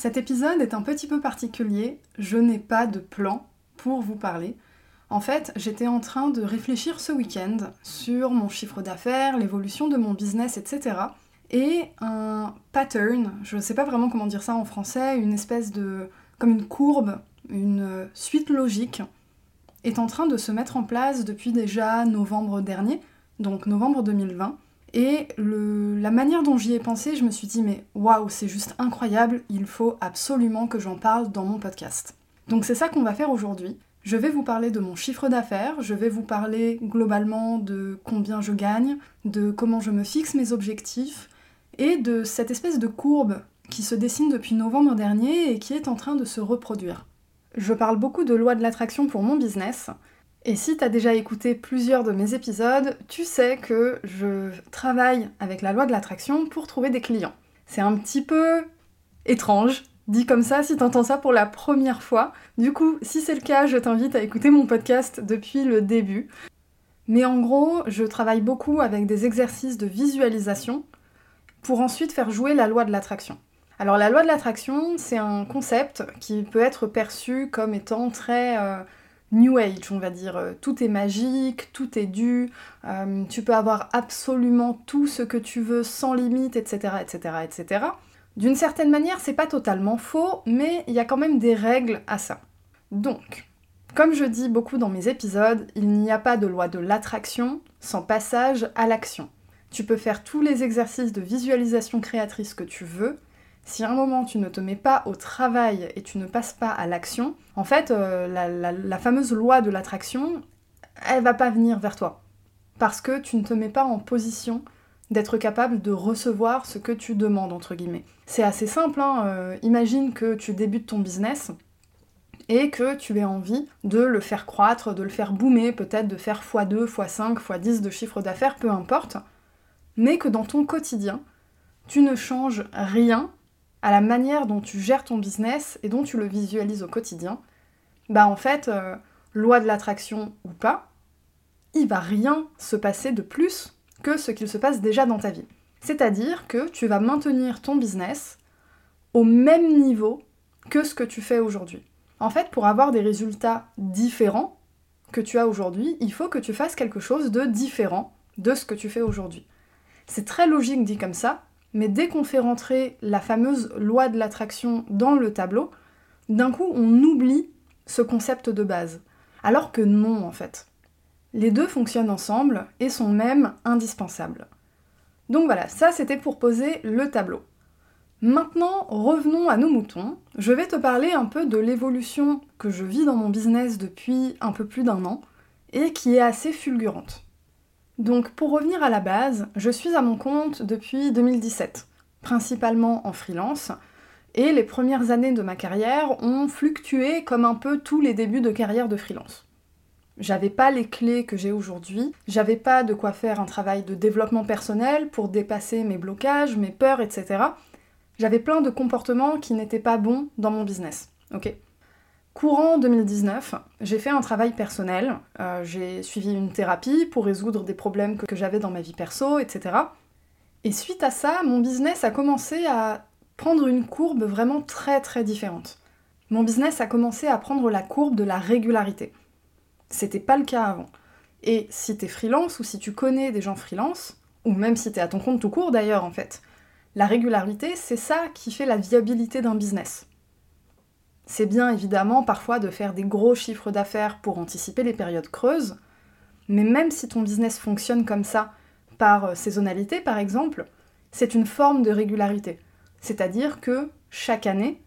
Cet épisode est un petit peu particulier, je n'ai pas de plan pour vous parler. En fait, j'étais en train de réfléchir ce week-end sur mon chiffre d'affaires, l'évolution de mon business, etc. Et un pattern, je ne sais pas vraiment comment dire ça en français, une espèce de... comme une courbe, une suite logique, est en train de se mettre en place depuis déjà novembre dernier, donc novembre 2020. Et la manière dont j'y ai pensé, je me suis dit, mais waouh, c'est juste incroyable, il faut absolument que j'en parle dans mon podcast. Donc c'est ça qu'on va faire aujourd'hui. Je vais vous parler de mon chiffre d'affaires, je vais vous parler globalement de combien je gagne, de comment je me fixe mes objectifs, et de cette espèce de courbe qui se dessine depuis novembre dernier et qui est en train de se reproduire. Je parle beaucoup de loi de l'attraction pour mon business, et si tu as déjà écouté plusieurs de mes épisodes, tu sais que je travaille avec la loi de l'attraction pour trouver des clients. C'est un petit peu étrange, dit comme ça si t'entends ça pour la première fois. Du coup, si c'est le cas, je t'invite à écouter mon podcast depuis le début. Mais en gros, je travaille beaucoup avec des exercices de visualisation pour ensuite faire jouer la loi de l'attraction. Alors la loi de l'attraction, c'est un concept qui peut être perçu comme étant très... Euh, New Age, on va dire. Euh, tout est magique, tout est dû, euh, tu peux avoir absolument tout ce que tu veux sans limite, etc., etc., etc. D'une certaine manière, c'est pas totalement faux, mais il y a quand même des règles à ça. Donc, comme je dis beaucoup dans mes épisodes, il n'y a pas de loi de l'attraction sans passage à l'action. Tu peux faire tous les exercices de visualisation créatrice que tu veux, si à un moment tu ne te mets pas au travail et tu ne passes pas à l'action, en fait, euh, la, fameuse loi de l'attraction, elle va pas venir vers toi. Parce que tu ne te mets pas en position d'être capable de recevoir ce que tu demandes, entre guillemets. C'est assez simple, hein, euh, imagine que tu débutes ton business et que tu aies envie de le faire croître, de le faire boomer, peut-être de faire x2, x5, x10 de chiffre d'affaires, peu importe, mais que dans ton quotidien, tu ne changes rien à la manière dont tu gères ton business et dont tu le visualises au quotidien, bah en fait, euh, loi de l'attraction ou pas, il va rien se passer de plus que ce qu'il se passe déjà dans ta vie. C'est-à-dire que tu vas maintenir ton business au même niveau que ce que tu fais aujourd'hui. En fait, pour avoir des résultats différents que tu as aujourd'hui, il faut que tu fasses quelque chose de différent de ce que tu fais aujourd'hui. C'est très logique dit comme ça, mais dès qu'on fait rentrer la fameuse loi de l'attraction dans le tableau, d'un coup on oublie ce concept de base. Alors que non en fait. Les deux fonctionnent ensemble et sont même indispensables. Donc voilà, ça c'était pour poser le tableau. Maintenant, revenons à nos moutons. Je vais te parler un peu de l'évolution que je vis dans mon business depuis un peu plus d'un an et qui est assez fulgurante. Donc pour revenir à la base, je suis à mon compte depuis 2017, principalement en freelance, et les premières années de ma carrière ont fluctué comme un peu tous les débuts de carrière de freelance. J'avais pas les clés que j'ai aujourd'hui, j'avais pas de quoi faire un travail de développement personnel pour dépasser mes blocages, mes peurs, etc. J'avais plein de comportements qui n'étaient pas bons dans mon business. Ok? Courant 2019, j'ai fait un travail personnel, euh, j'ai suivi une thérapie pour résoudre des problèmes que, j'avais dans ma vie perso, etc. Et suite à ça, mon business a commencé à prendre une courbe vraiment très très différente. Mon business a commencé à prendre la courbe de la régularité. C'était pas le cas avant. Et si t'es freelance ou si tu connais des gens freelance, ou même si t'es à ton compte tout court d'ailleurs en fait, la régularité, c'est ça qui fait la viabilité d'un business. C'est bien évidemment parfois de faire des gros chiffres d'affaires pour anticiper les périodes creuses, mais même si ton business fonctionne comme ça, par euh, saisonnalité par exemple, c'est une forme de régularité. C'est-à-dire que chaque année,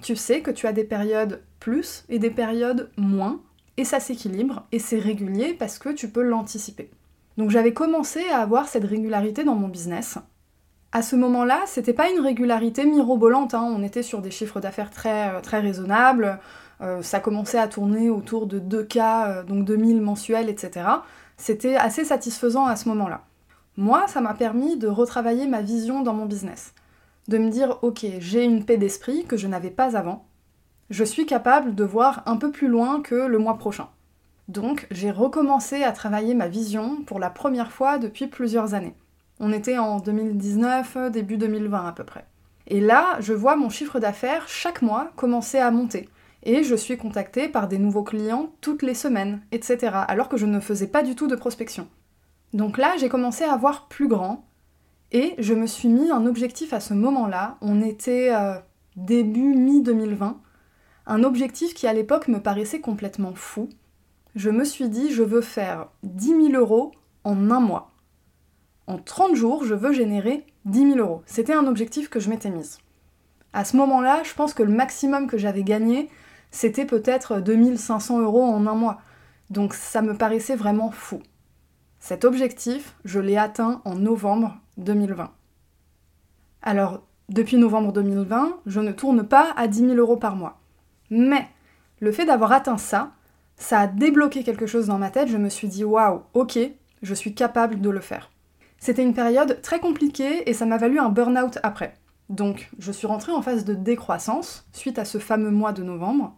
tu sais que tu as des périodes plus et des périodes moins, et ça s'équilibre, et c'est régulier parce que tu peux l'anticiper. Donc j'avais commencé à avoir cette régularité dans mon business, À ce moment-là, c'était pas une régularité mirobolante, hein. on était sur des chiffres d'affaires très, euh, raisonnables, euh, ça commençait à tourner autour de 2K, euh, donc 2000 mensuels, etc. C'était assez satisfaisant à ce moment-là. Moi, ça m'a permis de retravailler ma vision dans mon business. De me dire, ok, j'ai une paix d'esprit que je n'avais pas avant. Je suis capable de voir un peu plus loin que le mois prochain. Donc, j'ai recommencé à travailler ma vision pour la première fois depuis plusieurs années. On était en 2019, début 2020 à peu près. Et là, je vois mon chiffre d'affaires chaque mois commencer à monter. Et je suis contactée par des nouveaux clients toutes les semaines, etc. Alors que je ne faisais pas du tout de prospection. Donc là, j'ai commencé à voir plus grand. Et je me suis mis un objectif à ce moment-là. On était euh, début mi-2020. Un objectif qui à l'époque me paraissait complètement fou. Je me suis dit, je veux faire 10 000 euros en un mois en 30 jours, je veux générer 10 000 euros. C'était un objectif que je m'étais mise. À ce moment-là, je pense que le maximum que j'avais gagné, c'était peut-être 2500 euros en un mois. Donc ça me paraissait vraiment fou. Cet objectif, je l'ai atteint en novembre 2020. Alors, depuis novembre 2020, je ne tourne pas à 10 000 euros par mois. Mais le fait d'avoir atteint ça, ça a débloqué quelque chose dans ma tête. Je me suis dit, waouh, ok, je suis capable de le faire. C'était une période très compliquée et ça m'a valu un burn-out après. Donc, je suis rentrée en phase de décroissance suite à ce fameux mois de novembre,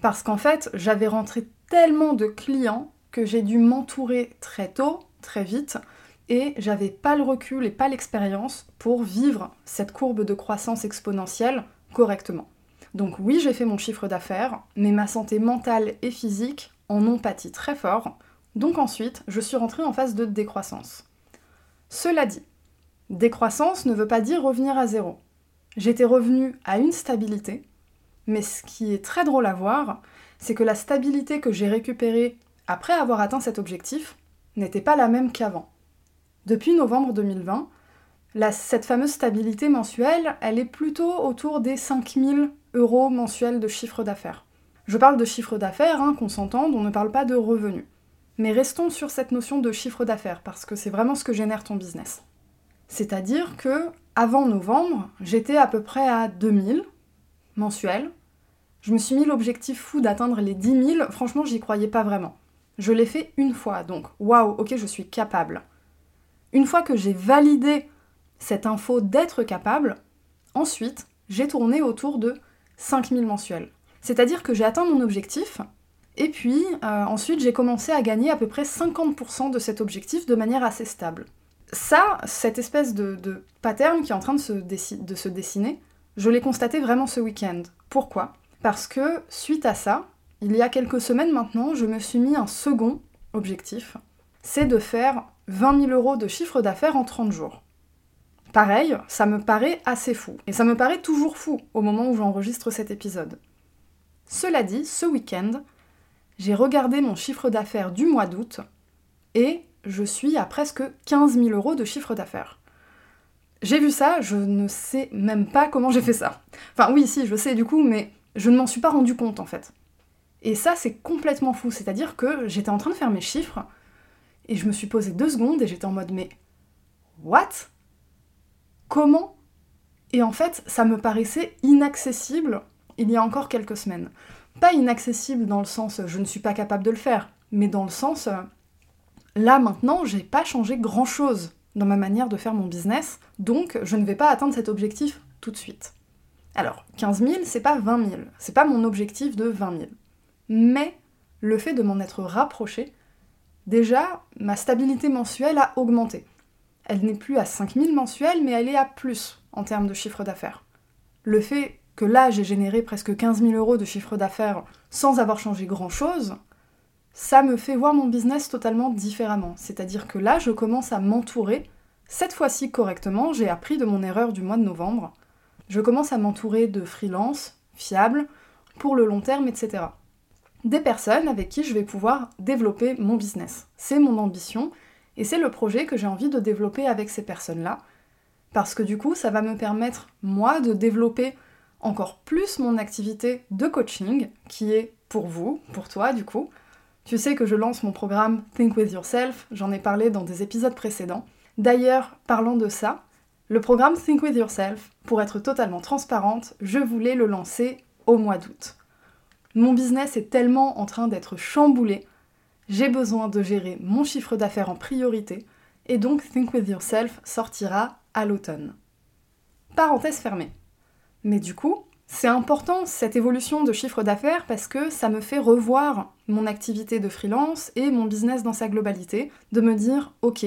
parce qu'en fait, j'avais rentré tellement de clients que j'ai dû m'entourer très tôt, très vite, et j'avais pas le recul et pas l'expérience pour vivre cette courbe de croissance exponentielle correctement. Donc oui, j'ai fait mon chiffre d'affaires, mais ma santé mentale et physique en ont pâti très fort. Donc ensuite, je suis rentrée en phase de décroissance. Cela dit, décroissance ne veut pas dire revenir à zéro. J'étais revenue à une stabilité, mais ce qui est très drôle à voir, c'est que la stabilité que j'ai récupérée après avoir atteint cet objectif n'était pas la même qu'avant. Depuis novembre 2020, cette fameuse stabilité mensuelle, elle est plutôt autour des 5000 euros mensuels de chiffre d'affaires. Je parle de chiffre d'affaires, hein, qu'on s'entende, on ne parle pas de revenus. Mais restons sur cette notion de chiffre d'affaires, parce que c'est vraiment ce que génère ton business. C'est-à-dire que, avant novembre, j'étais à peu près à 2000 mensuels. Je me suis mis l'objectif fou d'atteindre les 10 000. Franchement, j'y croyais pas vraiment. Je l'ai fait une fois, donc waouh, ok, je suis capable. Une fois que j'ai validé cette info d'être capable, ensuite, j'ai tourné autour de 5000 mensuels. C'est-à-dire que j'ai atteint mon objectif, et puis euh, ensuite j'ai commencé à gagner à peu près 50% de cet objectif de manière assez stable. Ça, cette espèce de, pattern qui est en train de se, de se dessiner, je l'ai constaté vraiment ce week-end. Pourquoi? Parce que suite à ça, il y a quelques semaines maintenant, je me suis mis un second objectif, c'est de faire 20 000 euros de chiffre d'affaires en 30 jours. Pareil, ça me paraît assez fou. Et ça me paraît toujours fou au moment où j'enregistre cet épisode. Cela dit, ce week-end, j'ai regardé mon chiffre d'affaires du mois d'août et je suis à presque 15 000 euros de chiffre d'affaires. J'ai vu ça, je ne sais même pas comment j'ai fait ça. Enfin oui, si, je sais du coup, mais je ne m'en suis pas rendu compte en fait. Et ça, c'est complètement fou, c'est-à-dire que j'étais en train de faire mes chiffres et je me suis posé deux secondes et j'étais en mode mais what? Comment? Et en fait, ça me paraissait inaccessible il y a encore quelques semaines pas inaccessible dans le sens je ne suis pas capable de le faire, mais dans le sens là maintenant j'ai pas changé grand chose dans ma manière de faire mon business, donc je ne vais pas atteindre cet objectif tout de suite. Alors, 15 000, c'est pas 20 000, c'est pas mon objectif de 20 000. Mais le fait de m'en être rapproché, déjà, ma stabilité mensuelle a augmenté. Elle n'est plus à 5 000 mensuels, mais elle est à plus en termes de chiffre d'affaires. Le fait que là j'ai généré presque 15 000 euros de chiffre d'affaires sans avoir changé grand-chose, ça me fait voir mon business totalement différemment. C'est-à-dire que là je commence à m'entourer, cette fois-ci correctement, j'ai appris de mon erreur du mois de novembre, je commence à m'entourer de freelance, fiables, pour le long terme, etc. Des personnes avec qui je vais pouvoir développer mon business. C'est mon ambition et c'est le projet que j'ai envie de développer avec ces personnes-là. Parce que du coup, ça va me permettre, moi, de développer encore plus mon activité de coaching, qui est pour vous, pour toi du coup. Tu sais que je lance mon programme Think With Yourself, j'en ai parlé dans des épisodes précédents. D'ailleurs, parlant de ça, Le programme Think With Yourself, pour être totalement transparente, je voulais le lancer au mois d'août. Mon business est tellement en train d'être chamboulé, j'ai besoin de gérer mon chiffre d'affaires en priorité, et donc Think With Yourself sortira à l'automne. Parenthèse fermée. Mais du coup, c'est important cette évolution de chiffre d'affaires parce que ça me fait revoir mon activité de freelance et mon business dans sa globalité, de me dire ok,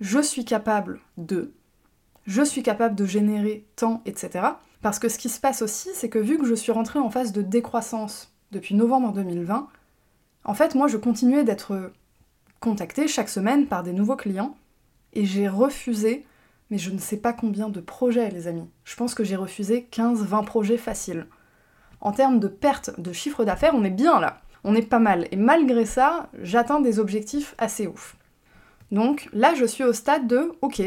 je suis capable de, je suis capable de générer tant, etc. Parce que ce qui se passe aussi, c'est que vu que je suis rentrée en phase de décroissance depuis novembre 2020, en fait moi je continuais d'être contactée chaque semaine par des nouveaux clients et j'ai refusé mais je ne sais pas combien de projets, les amis. Je pense que j'ai refusé 15-20 projets faciles. En termes de perte de chiffre d'affaires, on est bien là. On est pas mal. Et malgré ça, j'atteins des objectifs assez ouf. Donc là, je suis au stade de OK,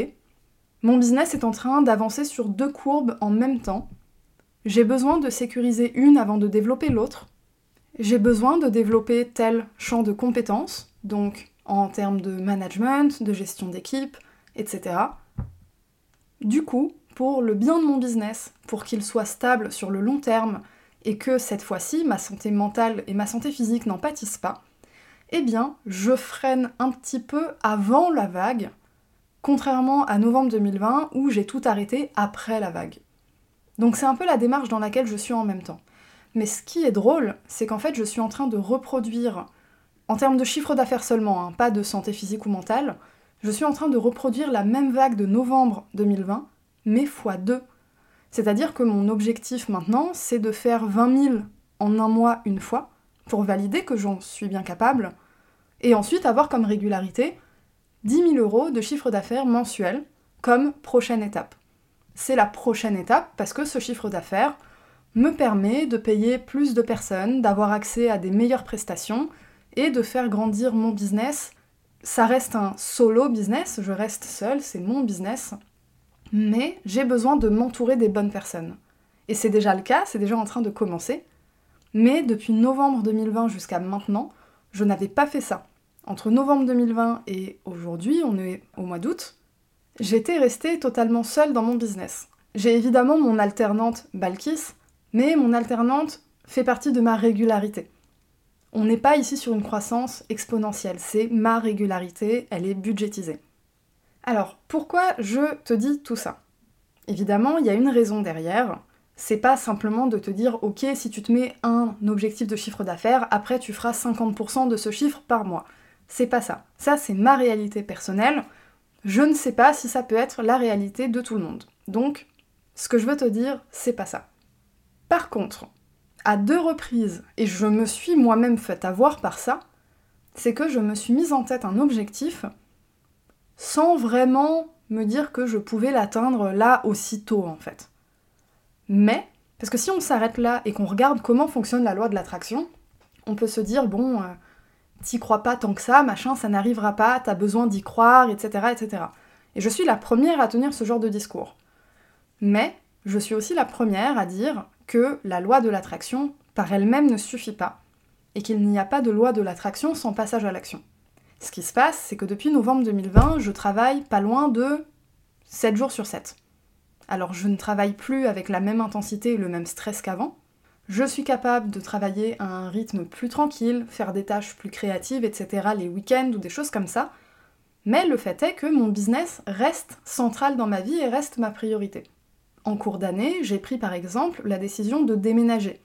mon business est en train d'avancer sur deux courbes en même temps. J'ai besoin de sécuriser une avant de développer l'autre. J'ai besoin de développer tel champ de compétences, donc en termes de management, de gestion d'équipe, etc. Du coup, pour le bien de mon business, pour qu'il soit stable sur le long terme et que cette fois-ci ma santé mentale et ma santé physique n'en pâtissent pas, eh bien, je freine un petit peu avant la vague, contrairement à novembre 2020 où j'ai tout arrêté après la vague. Donc c'est un peu la démarche dans laquelle je suis en même temps. Mais ce qui est drôle, c'est qu'en fait je suis en train de reproduire, en termes de chiffre d'affaires seulement, hein, pas de santé physique ou mentale, je suis en train de reproduire la même vague de novembre 2020, mais fois 2. C'est-à-dire que mon objectif maintenant, c'est de faire 20 000 en un mois une fois, pour valider que j'en suis bien capable, et ensuite avoir comme régularité 10 000 euros de chiffre d'affaires mensuel comme prochaine étape. C'est la prochaine étape parce que ce chiffre d'affaires me permet de payer plus de personnes, d'avoir accès à des meilleures prestations et de faire grandir mon business ça reste un solo business, je reste seule, c'est mon business, mais j'ai besoin de m'entourer des bonnes personnes. Et c'est déjà le cas, c'est déjà en train de commencer. Mais depuis novembre 2020 jusqu'à maintenant, je n'avais pas fait ça. Entre novembre 2020 et aujourd'hui, on est au mois d'août, j'étais restée totalement seule dans mon business. J'ai évidemment mon alternante Balkis, mais mon alternante fait partie de ma régularité. On n'est pas ici sur une croissance exponentielle, c'est ma régularité, elle est budgétisée. Alors, pourquoi je te dis tout ça? Évidemment, il y a une raison derrière. C'est pas simplement de te dire, ok, si tu te mets un objectif de chiffre d'affaires, après tu feras 50% de ce chiffre par mois. C'est pas ça. Ça, c'est ma réalité personnelle. Je ne sais pas si ça peut être la réalité de tout le monde. Donc, ce que je veux te dire, c'est pas ça. Par contre, à deux reprises, et je me suis moi-même fait avoir par ça, c'est que je me suis mise en tête un objectif sans vraiment me dire que je pouvais l'atteindre là aussitôt en fait. Mais, parce que si on s'arrête là et qu'on regarde comment fonctionne la loi de l'attraction, on peut se dire, bon, euh, t'y crois pas tant que ça, machin, ça n'arrivera pas, t'as besoin d'y croire, etc., etc. Et je suis la première à tenir ce genre de discours. Mais je suis aussi la première à dire que la loi de l'attraction par elle-même ne suffit pas, et qu'il n'y a pas de loi de l'attraction sans passage à l'action. Ce qui se passe, c'est que depuis novembre 2020, je travaille pas loin de 7 jours sur 7. Alors je ne travaille plus avec la même intensité et le même stress qu'avant. Je suis capable de travailler à un rythme plus tranquille, faire des tâches plus créatives, etc. les week-ends ou des choses comme ça. Mais le fait est que mon business reste central dans ma vie et reste ma priorité en cours d'année, j'ai pris par exemple la décision de déménager.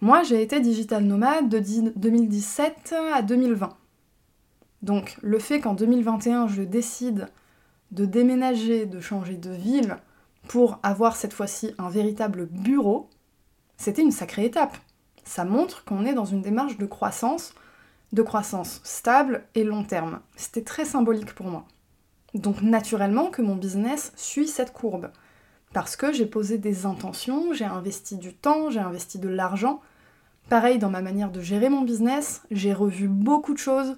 Moi, j'ai été digital nomade de 2017 à 2020. Donc le fait qu'en 2021, je décide de déménager, de changer de ville pour avoir cette fois-ci un véritable bureau, c'était une sacrée étape. Ça montre qu'on est dans une démarche de croissance, de croissance stable et long terme. C'était très symbolique pour moi. Donc naturellement que mon business suit cette courbe parce que j'ai posé des intentions, j'ai investi du temps, j'ai investi de l'argent. Pareil dans ma manière de gérer mon business, j'ai revu beaucoup de choses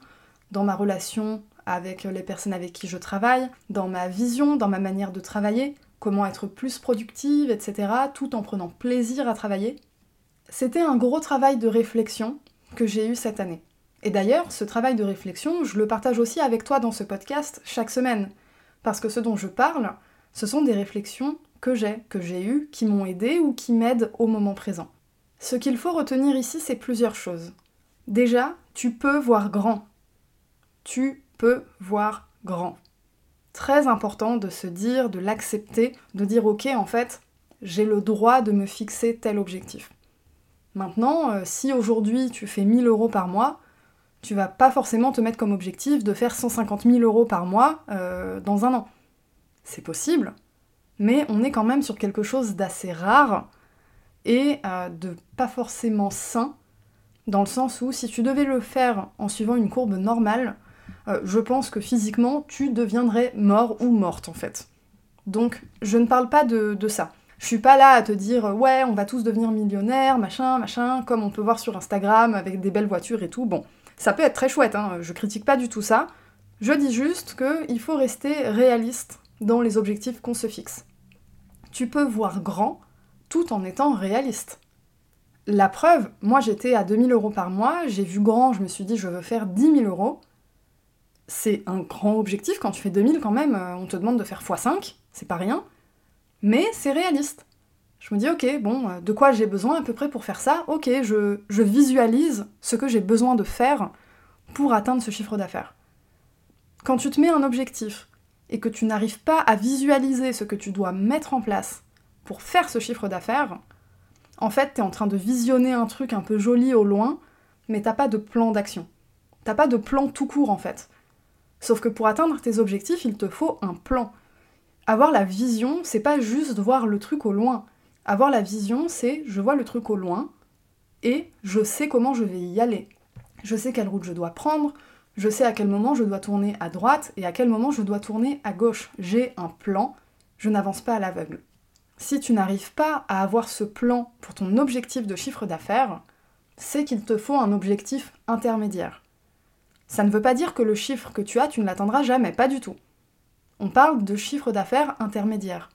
dans ma relation avec les personnes avec qui je travaille, dans ma vision, dans ma manière de travailler, comment être plus productive, etc., tout en prenant plaisir à travailler. C'était un gros travail de réflexion que j'ai eu cette année. Et d'ailleurs, ce travail de réflexion, je le partage aussi avec toi dans ce podcast chaque semaine. Parce que ce dont je parle, Ce sont des réflexions que j'ai, que j'ai eues, qui m'ont aidé ou qui m'aident au moment présent. Ce qu'il faut retenir ici, c'est plusieurs choses. Déjà, tu peux voir grand. Tu peux voir grand. Très important de se dire, de l'accepter, de dire ok en fait, j'ai le droit de me fixer tel objectif. Maintenant, euh, si aujourd'hui tu fais 1000 euros par mois, tu vas pas forcément te mettre comme objectif de faire 150 000 euros par mois euh, dans un an. C'est possible, mais on est quand même sur quelque chose d'assez rare et euh, de pas forcément sain, dans le sens où si tu devais le faire en suivant une courbe normale, euh, je pense que physiquement tu deviendrais mort ou morte en fait. Donc je ne parle pas de, ça. Je suis pas là à te dire ouais on va tous devenir millionnaires, machin, machin, comme on peut voir sur Instagram avec des belles voitures et tout. Bon, ça peut être très chouette, hein, je critique pas du tout ça. Je dis juste qu'il faut rester réaliste dans les objectifs qu'on se fixe. Tu peux voir grand tout en étant réaliste. La preuve, moi j'étais à 2000 euros par mois, j'ai vu grand, je me suis dit je veux faire 10 000 euros. C'est un grand objectif, quand tu fais 2000 quand même, euh, on te demande de faire x5, c'est pas rien, mais c'est réaliste. Je me dis ok, bon, euh, de quoi j'ai besoin à peu près pour faire ça? Ok, je, je visualise ce que j'ai besoin de faire pour atteindre ce chiffre d'affaires. Quand tu te mets un objectif et que tu n'arrives pas à visualiser ce que tu dois mettre en place pour faire ce chiffre d'affaires, en fait, tu es en train de visionner un truc un peu joli au loin, mais t'as pas de plan d'action. T'as pas de plan tout court en fait. Sauf que pour atteindre tes objectifs, il te faut un plan. Avoir la vision, c'est pas juste voir le truc au loin. Avoir la vision, c'est je vois le truc au loin et je sais comment je vais y aller. Je sais quelle route je dois prendre, je sais à quel moment je dois tourner à droite et à quel moment je dois tourner à gauche. J'ai un plan, je n'avance pas à l'aveugle. Si tu n'arrives pas à avoir ce plan pour ton objectif de chiffre d'affaires, c'est qu'il te faut un objectif intermédiaire. Ça ne veut pas dire que le chiffre que tu as, tu ne l'atteindras jamais, pas du tout. On parle de chiffre d'affaires intermédiaire.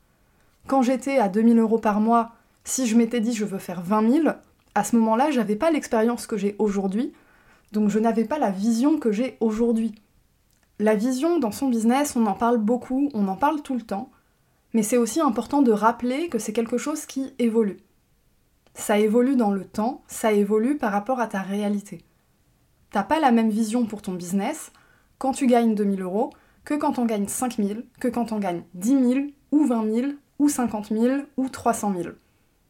Quand j'étais à 2000 euros par mois, si je m'étais dit je veux faire 20 000, à ce moment-là, j'avais pas l'expérience que j'ai aujourd'hui, donc je n'avais pas la vision que j'ai aujourd'hui. La vision dans son business, on en parle beaucoup, on en parle tout le temps, mais c'est aussi important de rappeler que c'est quelque chose qui évolue. Ça évolue dans le temps, ça évolue par rapport à ta réalité. T'as pas la même vision pour ton business quand tu gagnes 2000 euros que quand on gagne 5000, que quand on gagne 10 000 ou 20 000 ou 50 000 ou 300 000.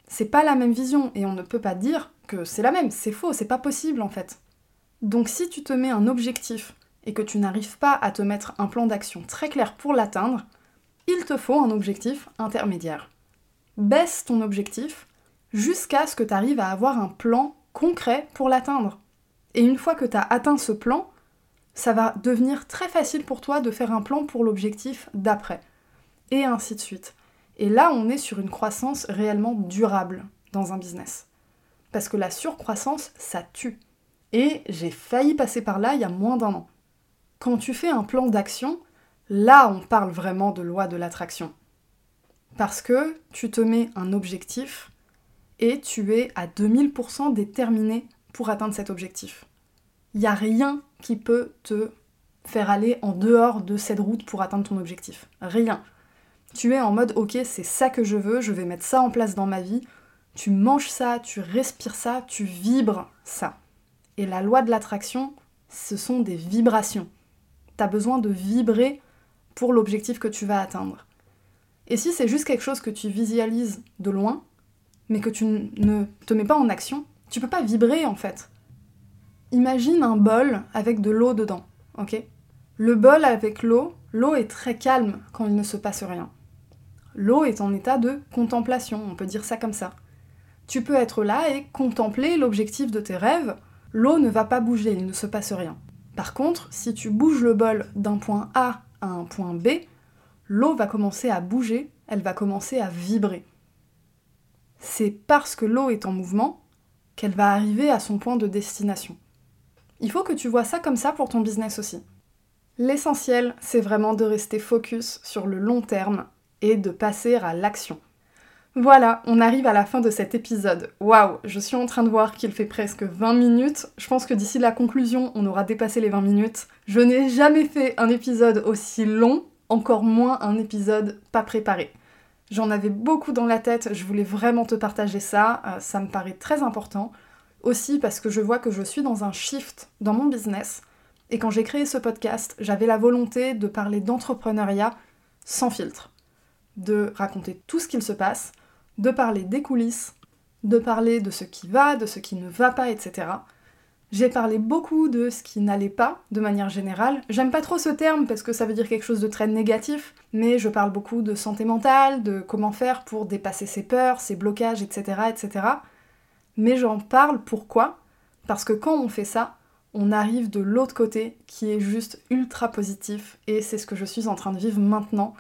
C'est pas la même vision et on ne peut pas dire que c'est la même, c'est faux, c'est pas possible en fait. Donc si tu te mets un objectif et que tu n'arrives pas à te mettre un plan d'action très clair pour l'atteindre, il te faut un objectif intermédiaire. Baisse ton objectif jusqu'à ce que tu arrives à avoir un plan concret pour l'atteindre. Et une fois que tu as atteint ce plan, ça va devenir très facile pour toi de faire un plan pour l'objectif d'après. Et ainsi de suite. Et là, on est sur une croissance réellement durable dans un business. Parce que la surcroissance, ça tue. Et j'ai failli passer par là il y a moins d'un an. Quand tu fais un plan d'action, là on parle vraiment de loi de l'attraction. Parce que tu te mets un objectif et tu es à 2000% déterminé pour atteindre cet objectif. Il n'y a rien qui peut te faire aller en dehors de cette route pour atteindre ton objectif. Rien. Tu es en mode ok, c'est ça que je veux, je vais mettre ça en place dans ma vie. Tu manges ça, tu respires ça, tu vibres ça. Et la loi de l'attraction, ce sont des vibrations. Tu as besoin de vibrer pour l'objectif que tu vas atteindre. Et si c'est juste quelque chose que tu visualises de loin, mais que tu ne te mets pas en action, tu peux pas vibrer en fait. Imagine un bol avec de l'eau dedans, ok? Le bol avec l'eau, l'eau est très calme quand il ne se passe rien. L'eau est en état de contemplation, on peut dire ça comme ça. Tu peux être là et contempler l'objectif de tes rêves l'eau ne va pas bouger, il ne se passe rien. Par contre, si tu bouges le bol d'un point A à un point B, l'eau va commencer à bouger, elle va commencer à vibrer. C'est parce que l'eau est en mouvement qu'elle va arriver à son point de destination. Il faut que tu vois ça comme ça pour ton business aussi. L'essentiel, c'est vraiment de rester focus sur le long terme et de passer à l'action. Voilà, on arrive à la fin de cet épisode. Waouh, je suis en train de voir qu'il fait presque 20 minutes. Je pense que d'ici la conclusion, on aura dépassé les 20 minutes. Je n'ai jamais fait un épisode aussi long. encore moins un épisode pas préparé. J'en avais beaucoup dans la tête, je voulais vraiment te partager ça, euh, ça me paraît très important. Aussi parce que je vois que je suis dans un shift dans mon business. Et quand j'ai créé ce podcast, j'avais la volonté de parler d'entrepreneuriat sans filtre. De raconter tout ce qu'il se passe, de parler des coulisses, de parler de ce qui va, de ce qui ne va pas, etc. J'ai parlé beaucoup de ce qui n'allait pas, de manière générale. J'aime pas trop ce terme parce que ça veut dire quelque chose de très négatif, mais je parle beaucoup de santé mentale, de comment faire pour dépasser ses peurs, ses blocages, etc. etc. Mais j'en parle pourquoi? Parce que quand on fait ça, on arrive de l'autre côté qui est juste ultra positif et c'est ce que je suis en train de vivre maintenant.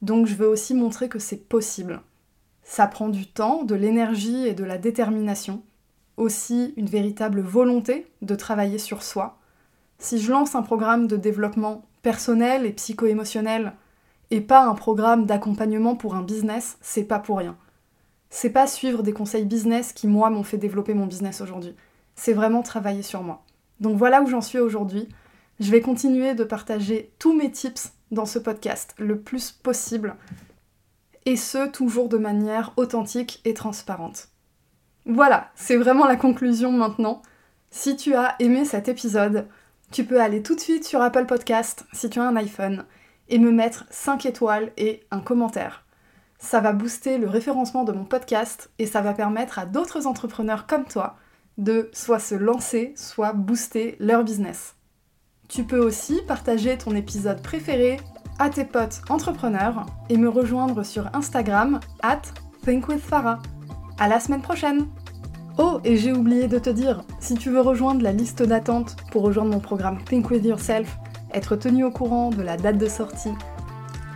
Donc je veux aussi montrer que c'est possible. Ça prend du temps, de l'énergie et de la détermination aussi une véritable volonté de travailler sur soi. Si je lance un programme de développement personnel et psycho-émotionnel et pas un programme d'accompagnement pour un business, c'est pas pour rien. C'est pas suivre des conseils business qui, moi, m'ont fait développer mon business aujourd'hui. C'est vraiment travailler sur moi. Donc voilà où j'en suis aujourd'hui. Je vais continuer de partager tous mes tips dans ce podcast le plus possible. Et ce, toujours de manière authentique et transparente. Voilà, c'est vraiment la conclusion maintenant. Si tu as aimé cet épisode, tu peux aller tout de suite sur Apple Podcast si tu as un iPhone et me mettre 5 étoiles et un commentaire. Ça va booster le référencement de mon podcast et ça va permettre à d'autres entrepreneurs comme toi de soit se lancer, soit booster leur business. Tu peux aussi partager ton épisode préféré à tes potes entrepreneurs et me rejoindre sur Instagram at thinkwithfarah. À la semaine prochaine Oh, et j'ai oublié de te dire, si tu veux rejoindre la liste d'attente pour rejoindre mon programme Think With Yourself, être tenu au courant de la date de sortie,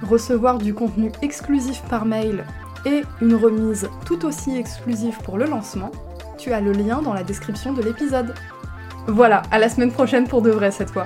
recevoir du contenu exclusif par mail et une remise tout aussi exclusive pour le lancement, tu as le lien dans la description de l'épisode. Voilà, à la semaine prochaine pour de vrai cette fois.